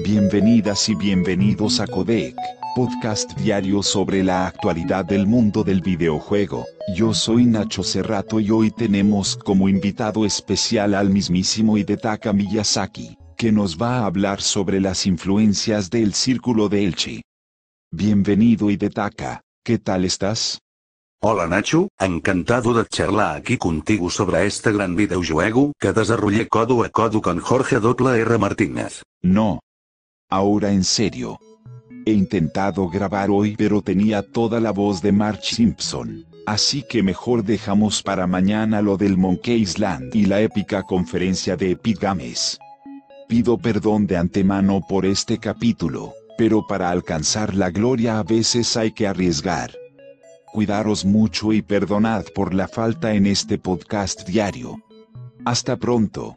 Bienvenidas y bienvenidos a Codec, podcast diario sobre la actualidad del mundo del videojuego. Yo soy Nacho Cerrato y hoy tenemos como invitado especial al mismísimo Hidetaka Miyazaki, que nos va a hablar sobre las influencias del Círculo de Elche. Bienvenido Hidetaka, ¿qué tal estás? Hola Nacho, encantado de charlar aquí contigo sobre este gran videojuego que desarrollé codo a codo con Jorge R. Martínez. No. Ahora en serio. He intentado grabar hoy pero tenía toda la voz de March Simpson, así que mejor dejamos para mañana lo del Monkey Island y la épica conferencia de Epic Games. Pido perdón de antemano por este capítulo, pero para alcanzar la gloria a veces hay que arriesgar. Cuidaros mucho y perdonad por la falta en este podcast diario. Hasta pronto.